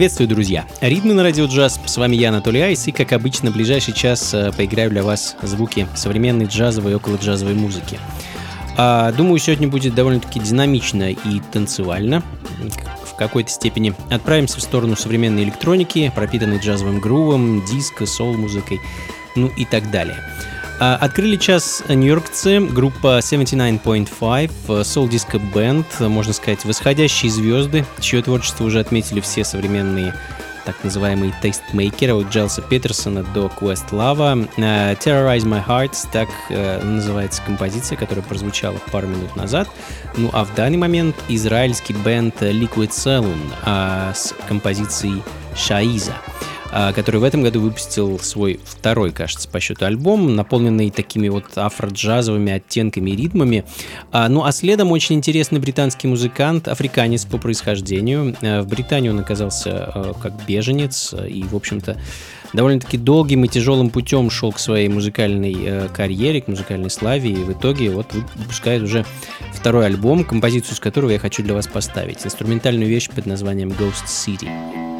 Приветствую, друзья! Ритмы на радио джаз. С вами я, Анатолий Айс, и, как обычно, в ближайший час э, поиграю для вас звуки современной джазовой и около джазовой музыки. А, думаю, сегодня будет довольно-таки динамично и танцевально в какой-то степени. Отправимся в сторону современной электроники, пропитанной джазовым грувом, диско, соул-музыкой, ну и так далее. А, открыли час нью-йоркцы, группа 79.5, Soul Disco Band, можно сказать, восходящие звезды, чье творчество уже отметили все современные так называемые тейстмейкеры, от Джелса Петерсона до Quest Lava. Uh, Terrorize My Heart, так uh, называется композиция, которая прозвучала пару минут назад. Ну а в данный момент израильский бенд Liquid Saloon uh, с композицией Шаиза. А, который в этом году выпустил свой второй, кажется, по счету альбом, наполненный такими вот афро-джазовыми оттенками и ритмами. А, ну а следом очень интересный британский музыкант, африканец по происхождению. А, в Британии он оказался как беженец и, в общем-то, довольно-таки долгим и тяжелым путем шел к своей музыкальной карьере, к музыкальной славе, и в итоге вот выпускает уже второй альбом, композицию с которого я хочу для вас поставить. Инструментальную вещь под названием Ghost City.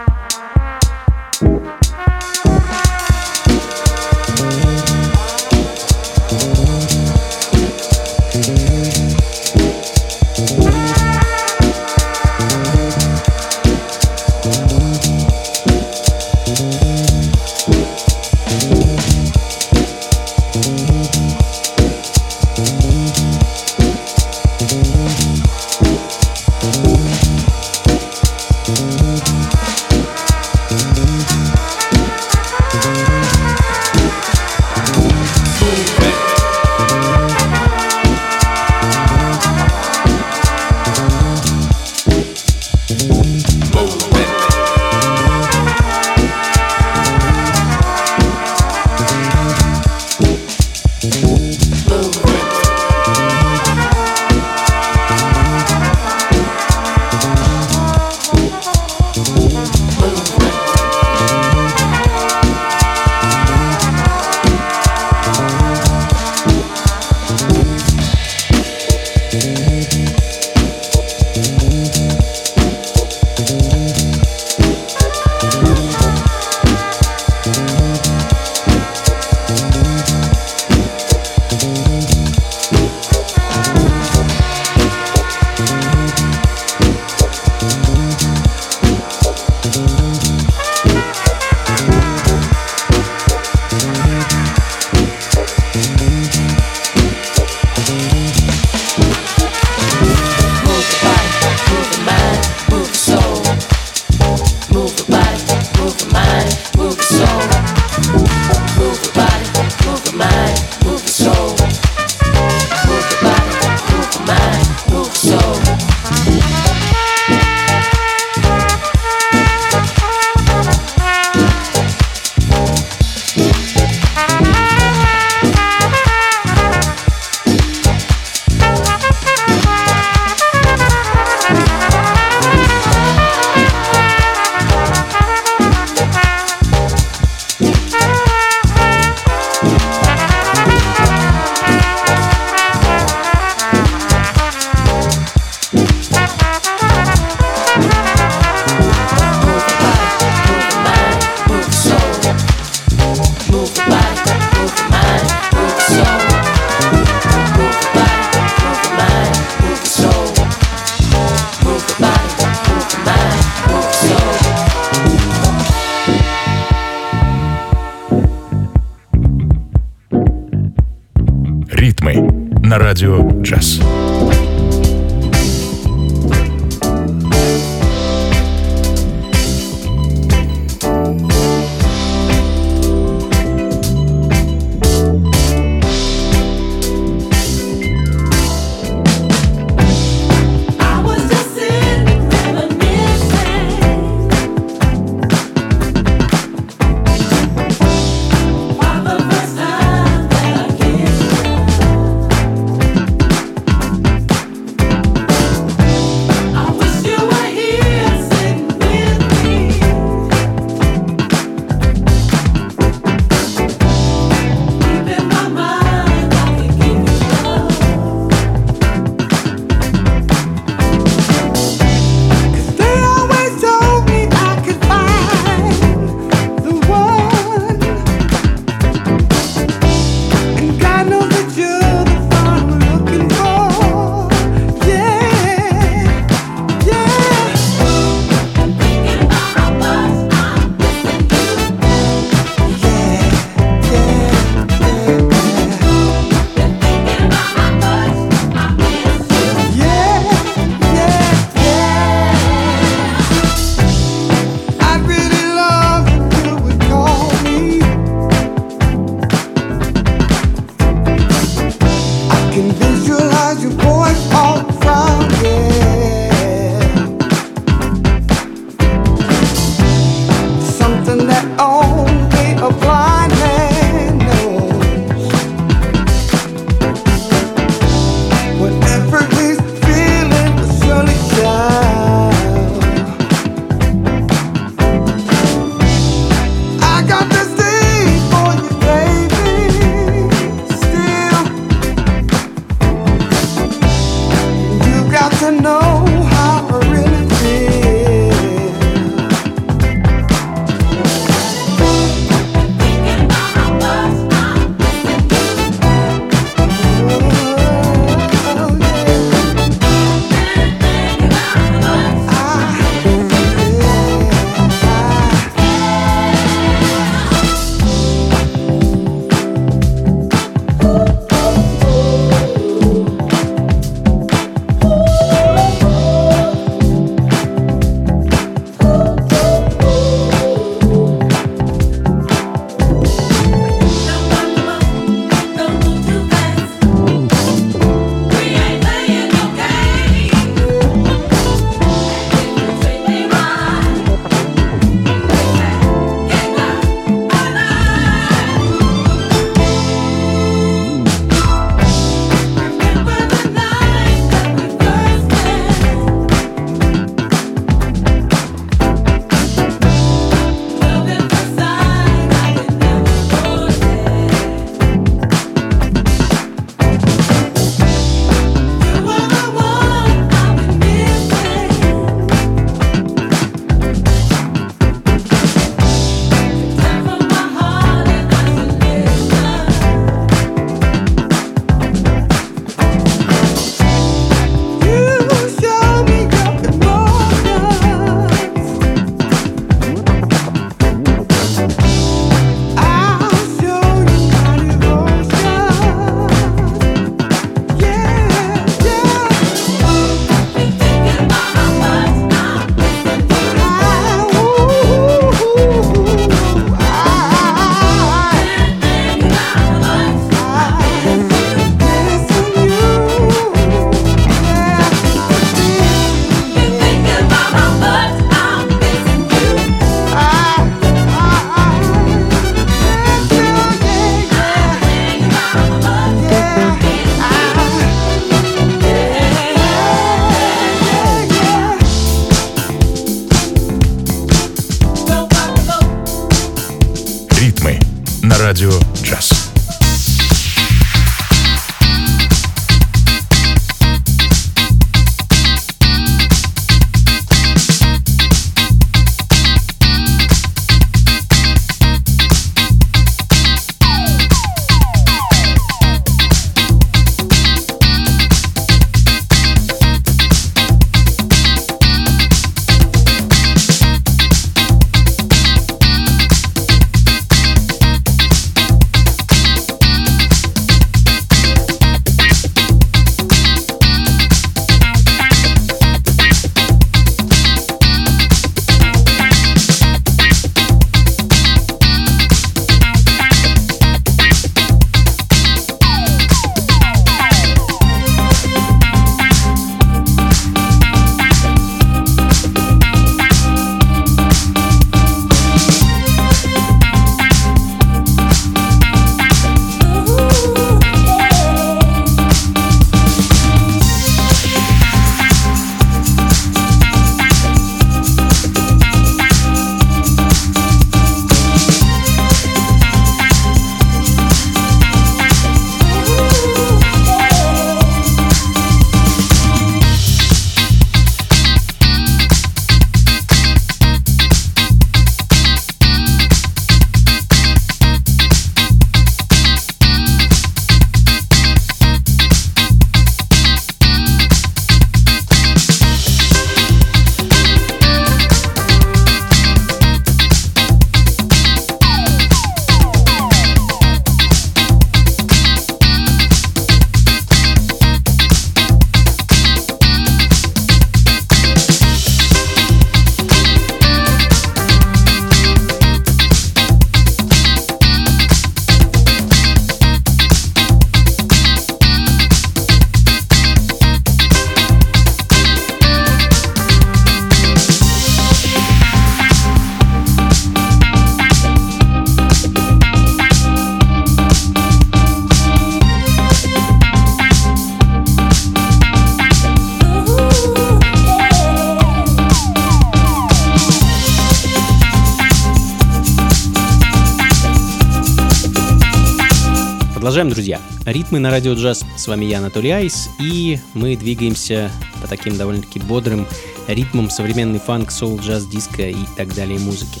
Продолжаем, друзья. Ритмы на радио джаз. С вами я, Анатолий Айс, и мы двигаемся по таким довольно-таки бодрым ритмам современный фанк, соул, джаз, диско и так далее музыки.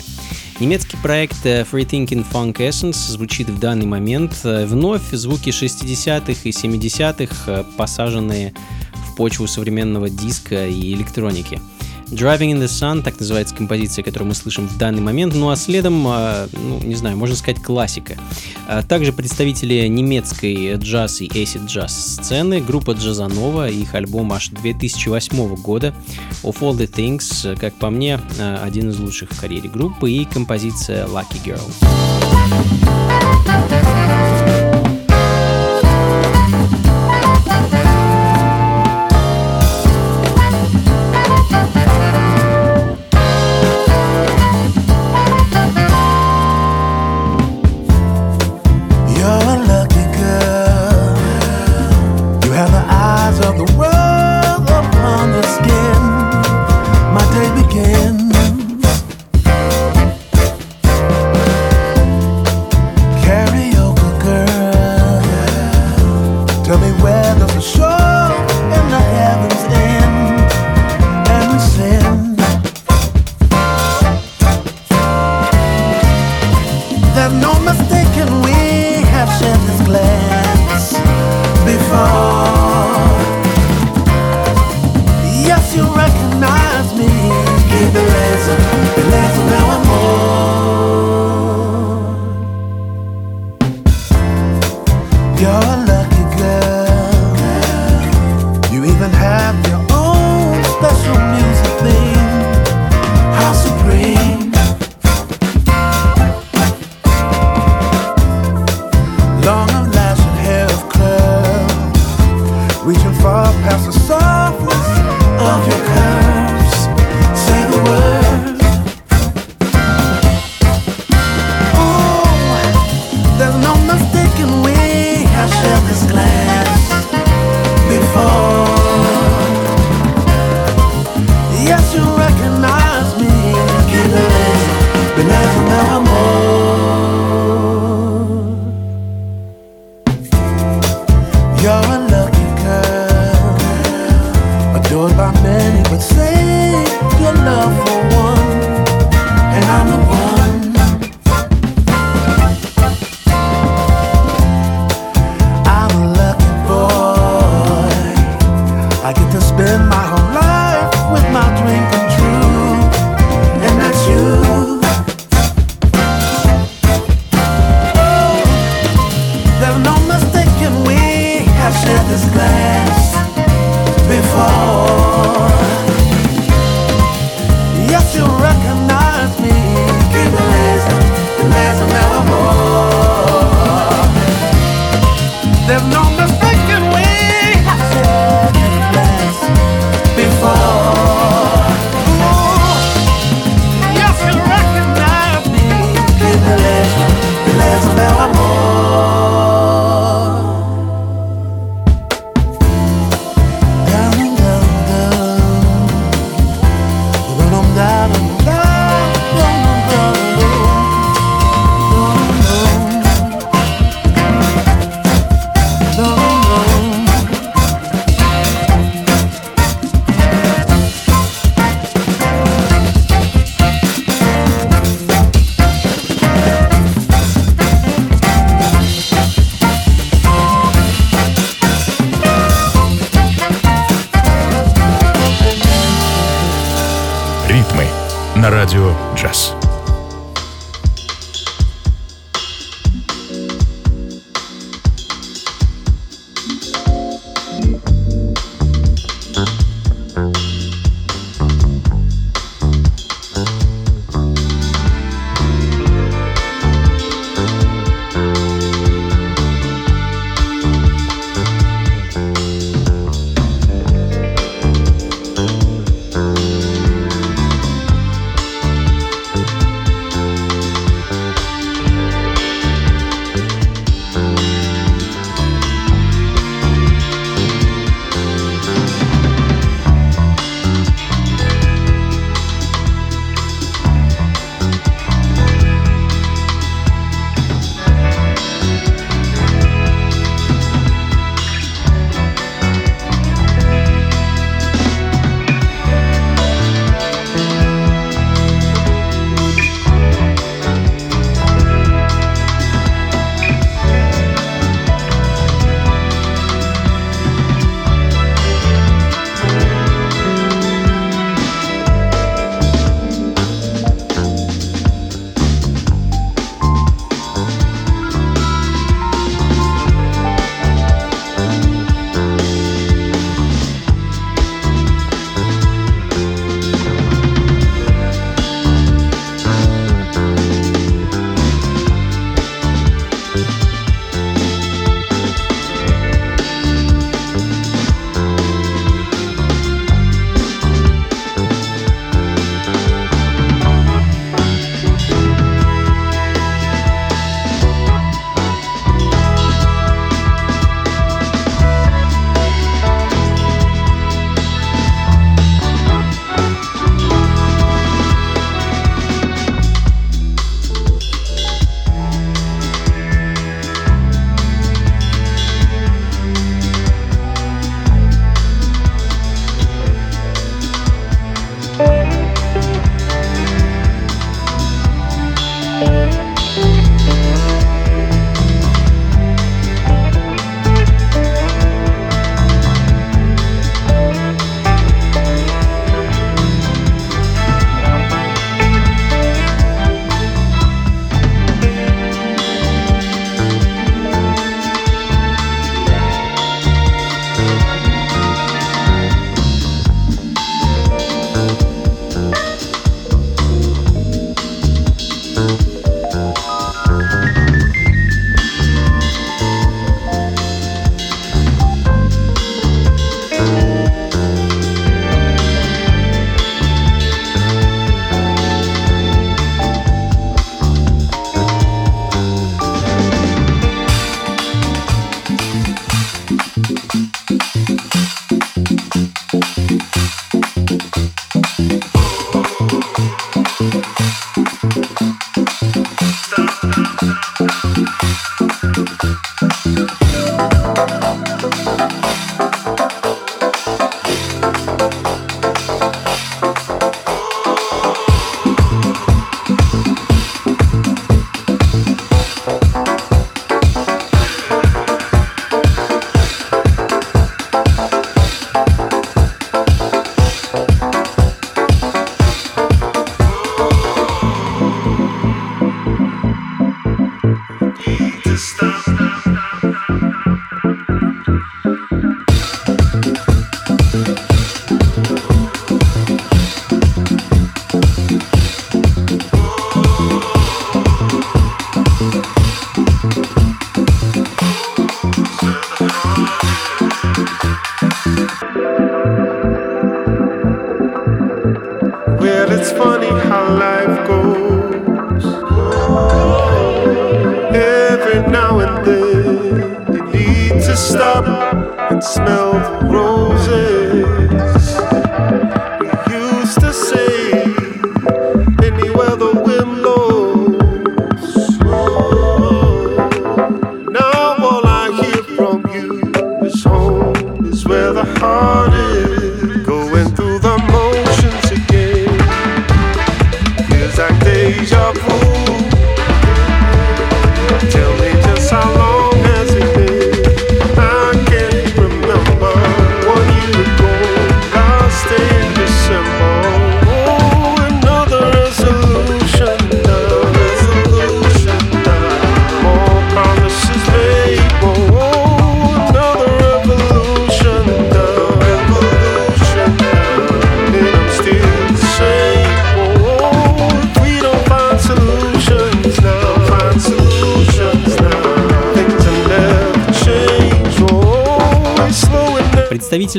Немецкий проект э, Free Thinking Funk Essence звучит в данный момент. Э, вновь звуки 60-х и 70-х, э, посаженные в почву современного диска и электроники. Driving in the Sun, так называется композиция, которую мы слышим в данный момент, ну а следом, ну не знаю, можно сказать классика. Также представители немецкой джаз и acid джаз сцены, группа Джазанова, их альбом аж 2008 года Of All The Things, как по мне, один из лучших в карьере группы и композиция Lucky Girl.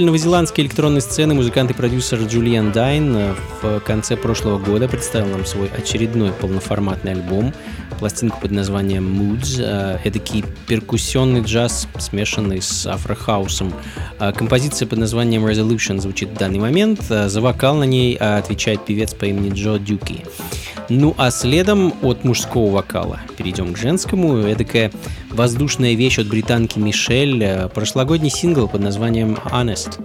Новозеландской электронной сцены, музыкант и продюсер Джулиан Дайн э, в конце прошлого года представил нам свой очередной полноформатный альбом, пластинку под названием Moods. Э, эдакий перкуссионный джаз, смешанный с афрохаусом. Э, композиция под названием Resolution звучит в данный момент. За вокал на ней отвечает певец по имени Джо Дюки. Ну а следом от мужского вокала перейдем к женскому. Эдакая воздушная вещь от британки Мишель. Э, прошлогодний сингл под названием Honest.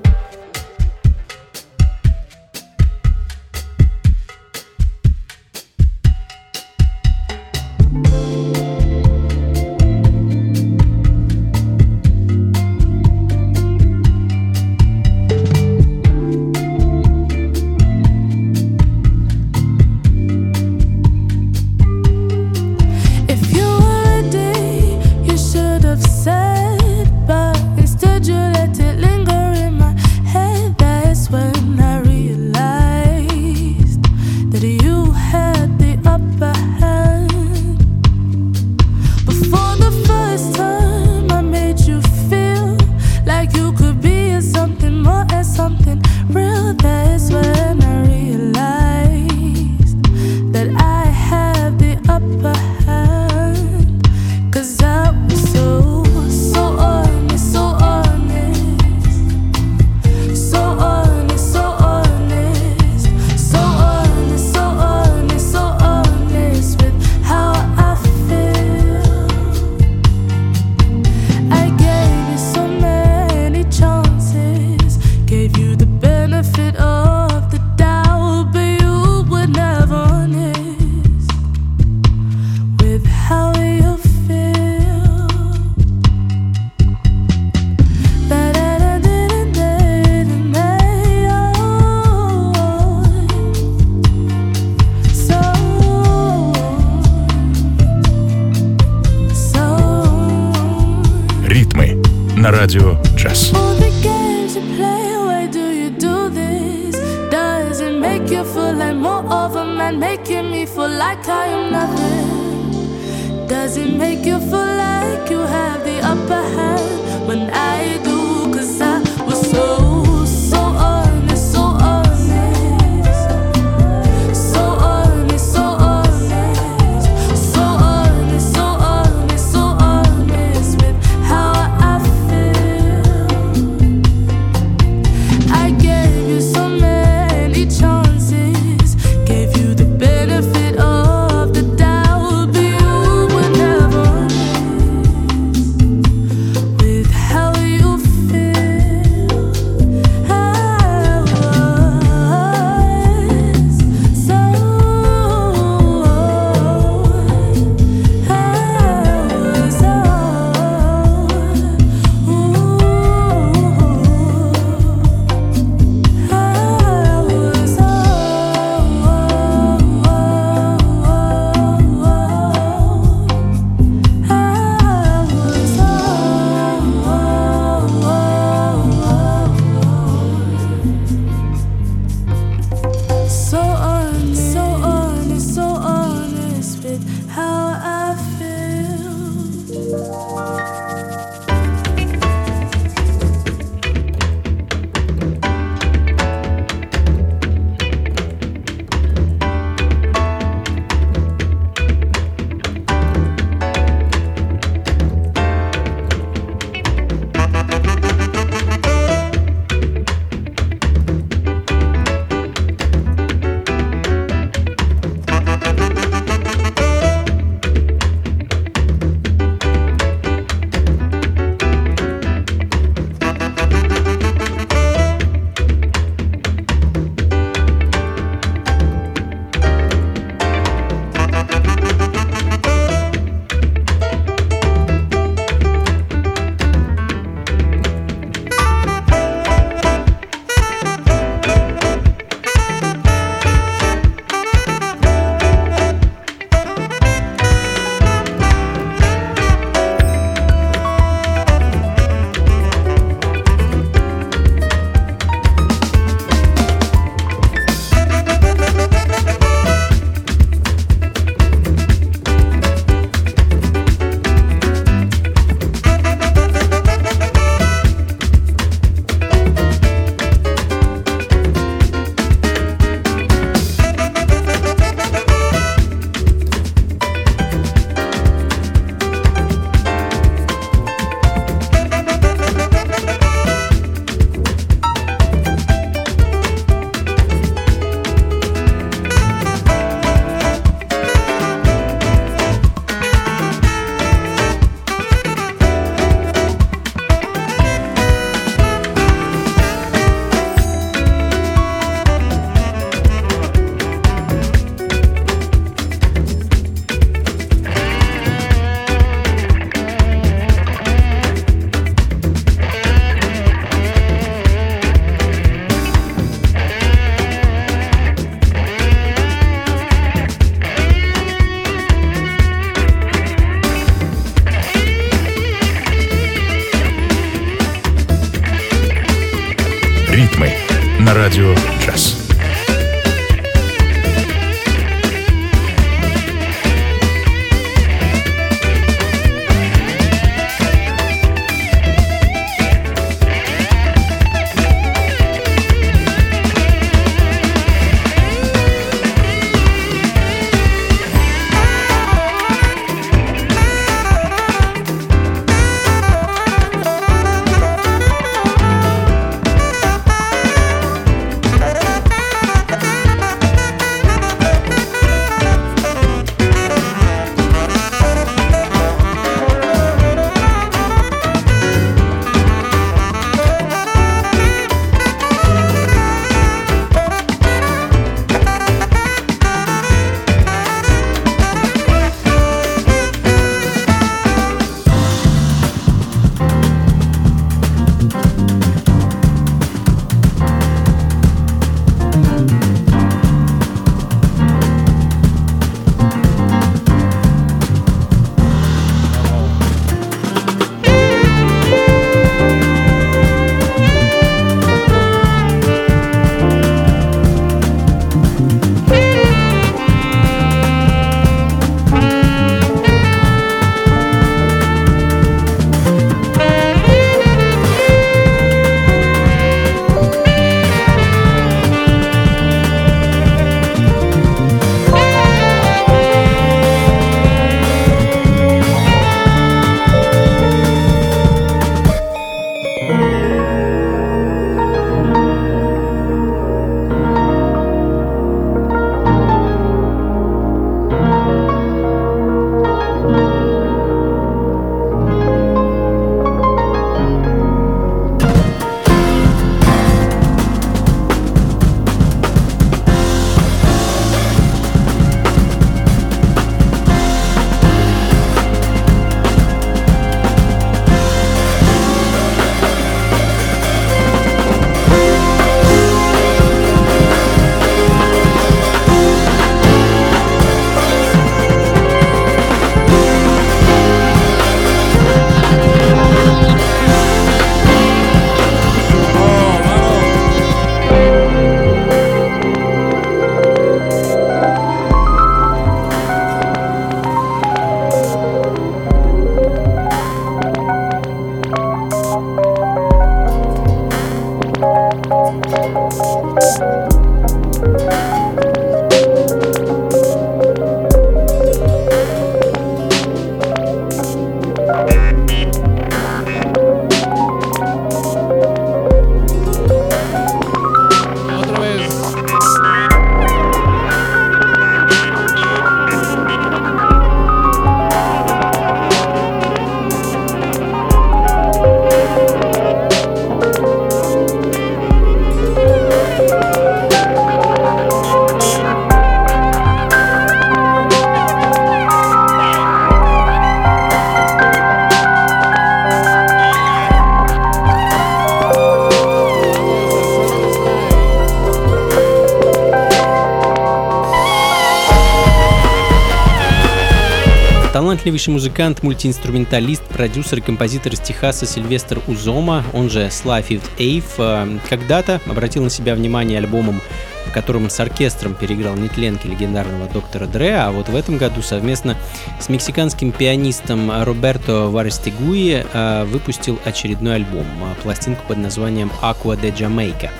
Талантливейший музыкант, мультиинструменталист, продюсер и композитор из Техаса Сильвестр Узома, он же Fifth Ave, э, когда-то обратил на себя внимание альбомом в котором с оркестром переиграл нетленки легендарного доктора Дре, а вот в этом году совместно с мексиканским пианистом Роберто Варестигуи э, выпустил очередной альбом, э, пластинку под названием «Aqua de Jamaica».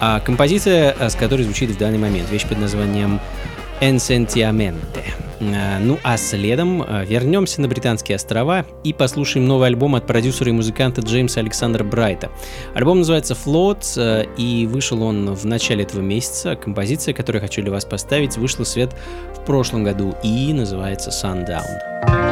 А композиция, с которой звучит в данный момент, вещь под названием «Ensentiamente». Э, ну а следом э, вернемся на Британские острова и послушаем новый альбом от продюсера и музыканта Джеймса Александра Брайта. Альбом называется Float э, и вышел он в начале этого месяца. Композиция, которую я хочу для вас поставить, вышла в свет в прошлом году и называется Sundown.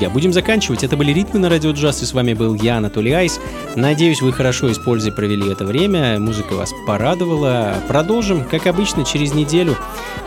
Друзья, будем заканчивать. Это были «Ритмы на радио джаз», и с вами был я, Анатолий Айс. Надеюсь, вы хорошо используя провели это время, музыка вас порадовала. Продолжим, как обычно, через неделю.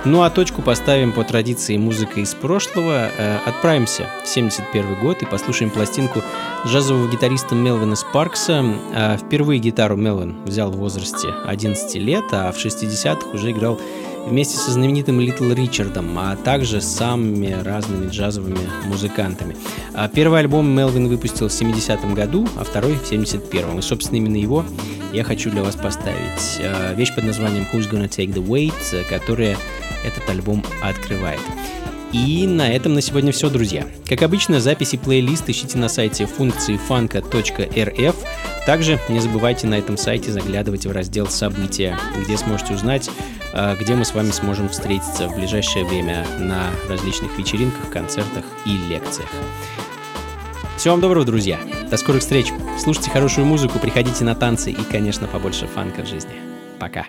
Ну а точку поставим по традиции музыка из прошлого. Э, отправимся в 71 год и послушаем пластинку джазового гитариста Мелвина Спаркса. Э, впервые гитару Мелвин взял в возрасте 11 лет, а в 60-х уже играл вместе со знаменитым Литл Ричардом, а также с самыми разными джазовыми музыкантами. А первый альбом Мелвин выпустил в 70-м году, а второй в 71-м. И, собственно, именно его я хочу для вас поставить. А, вещь под названием Who's Gonna Take the Weight, которая этот альбом открывает. И на этом на сегодня все, друзья. Как обычно, записи плейлист ищите на сайте функции фанка.рф. Также не забывайте на этом сайте заглядывать в раздел «События», где сможете узнать, а, где мы с вами сможем встретиться в ближайшее время на различных вечеринках, концертах и лекциях. Всего вам доброго, друзья. До скорых встреч. Слушайте хорошую музыку, приходите на танцы и, конечно, побольше фанка в жизни. Пока.